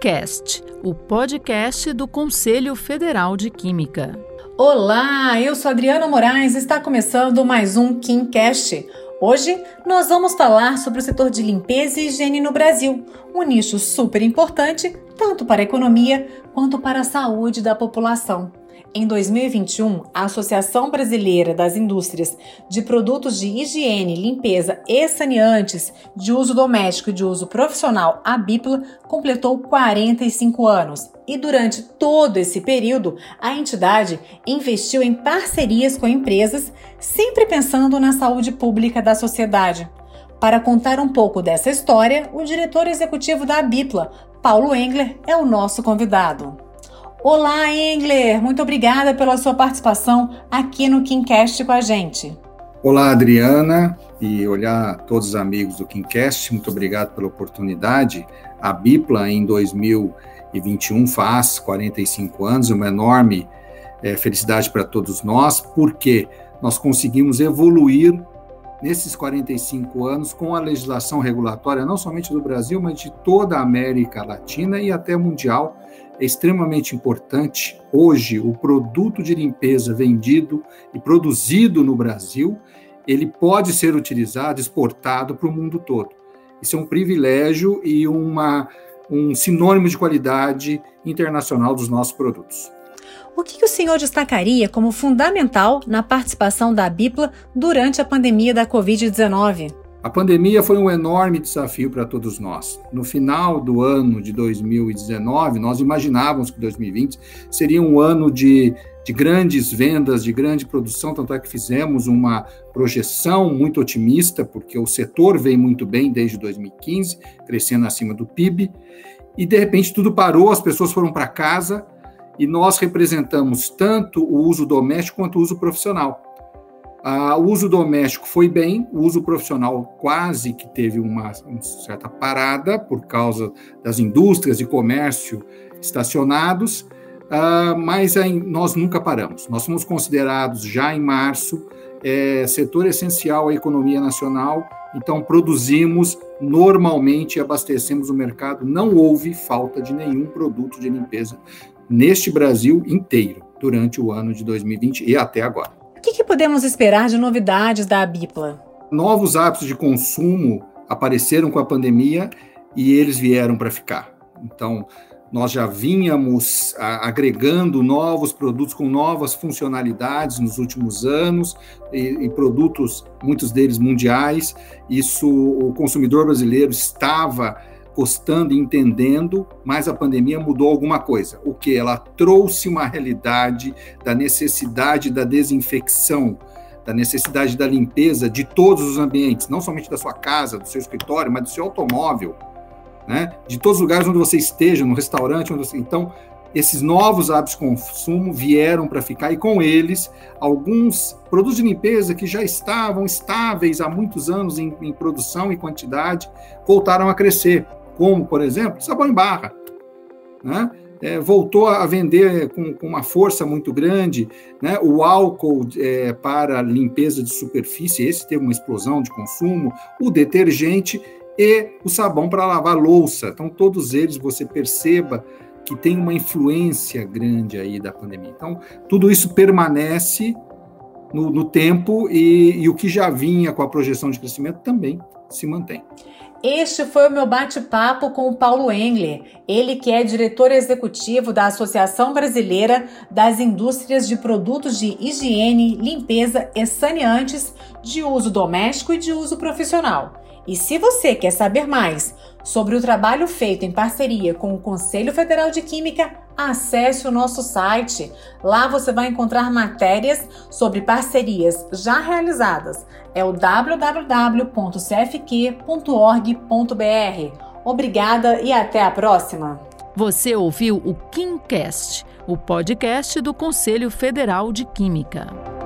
KimCast, o podcast do Conselho Federal de Química. Olá, eu sou Adriana Moraes e está começando mais um KimCast. Hoje nós vamos falar sobre o setor de limpeza e higiene no Brasil, um nicho super importante tanto para a economia quanto para a saúde da população. Em 2021, a Associação Brasileira das Indústrias de Produtos de Higiene, Limpeza e Saneantes de Uso Doméstico e de Uso Profissional, a BIPLA, completou 45 anos. E durante todo esse período, a entidade investiu em parcerias com empresas, sempre pensando na saúde pública da sociedade. Para contar um pouco dessa história, o diretor executivo da BIPLA, Paulo Engler, é o nosso convidado. Olá, Engler! Muito obrigada pela sua participação aqui no KimCast com a gente. Olá, Adriana, e olá todos os amigos do KimCast, muito obrigado pela oportunidade. A Bipla, em 2021, faz 45 anos, uma enorme é, felicidade para todos nós, porque nós conseguimos evoluir nesses 45 anos com a legislação regulatória, não somente do Brasil, mas de toda a América Latina e até mundial, é extremamente importante. Hoje, o produto de limpeza vendido e produzido no Brasil, ele pode ser utilizado, exportado para o mundo todo. Isso é um privilégio e uma, um sinônimo de qualidade internacional dos nossos produtos. O que o senhor destacaria como fundamental na participação da BIPLA durante a pandemia da Covid-19? A pandemia foi um enorme desafio para todos nós. No final do ano de 2019, nós imaginávamos que 2020 seria um ano de, de grandes vendas, de grande produção, tanto é que fizemos uma projeção muito otimista, porque o setor vem muito bem desde 2015, crescendo acima do PIB, e de repente tudo parou, as pessoas foram para casa e nós representamos tanto o uso doméstico quanto o uso profissional. Ah, o uso doméstico foi bem, o uso profissional quase que teve uma, uma certa parada por causa das indústrias de comércio estacionados, ah, mas aí, nós nunca paramos. Nós fomos considerados já em março é, setor essencial à economia nacional, então produzimos normalmente e abastecemos o mercado. Não houve falta de nenhum produto de limpeza neste Brasil inteiro durante o ano de 2020 e até agora. O que, que podemos esperar de novidades da Abipla? Novos hábitos de consumo apareceram com a pandemia e eles vieram para ficar. Então, nós já vínhamos agregando novos produtos com novas funcionalidades nos últimos anos e, e, produtos, muitos deles mundiais. Isso o consumidor brasileiro estava gostando e entendendo, mas a pandemia mudou alguma coisa. O que? Ela trouxe uma realidade da necessidade da desinfecção, da necessidade da limpeza de todos os ambientes, não somente da sua casa, do seu escritório, mas do seu automóvel, né? De todos os lugares onde você esteja, no restaurante, onde você... então esses novos hábitos de consumo vieram para ficar e com eles alguns produtos de limpeza que já estavam estáveis há muitos anos em, em produção e quantidade voltaram a crescer como, por exemplo, sabão em barra. Né? É, voltou a vender com, com, uma força muito grande, né? o álcool é, para limpeza de superfície, esse teve uma explosão de consumo, o detergente e o sabão para lavar louça. Então, todos eles você perceba que tem uma influência grande aí da pandemia. Então, tudo isso permanece no, no tempo e, e o que já vinha com a projeção de crescimento também se mantém. Este foi o meu bate-papo com o Paulo Engler, ele que é diretor executivo da Associação Brasileira das Indústrias de Produtos de Higiene, Limpeza e Saneantes de uso doméstico e de uso profissional. E se você quer saber mais sobre o trabalho feito em parceria com o Conselho Federal de Química, acesse o nosso site. Lá você vai encontrar matérias sobre parcerias já realizadas. É o www.cfq.org.br. Obrigada e até a próxima. Você ouviu o KimCast, o podcast do Conselho Federal de Química.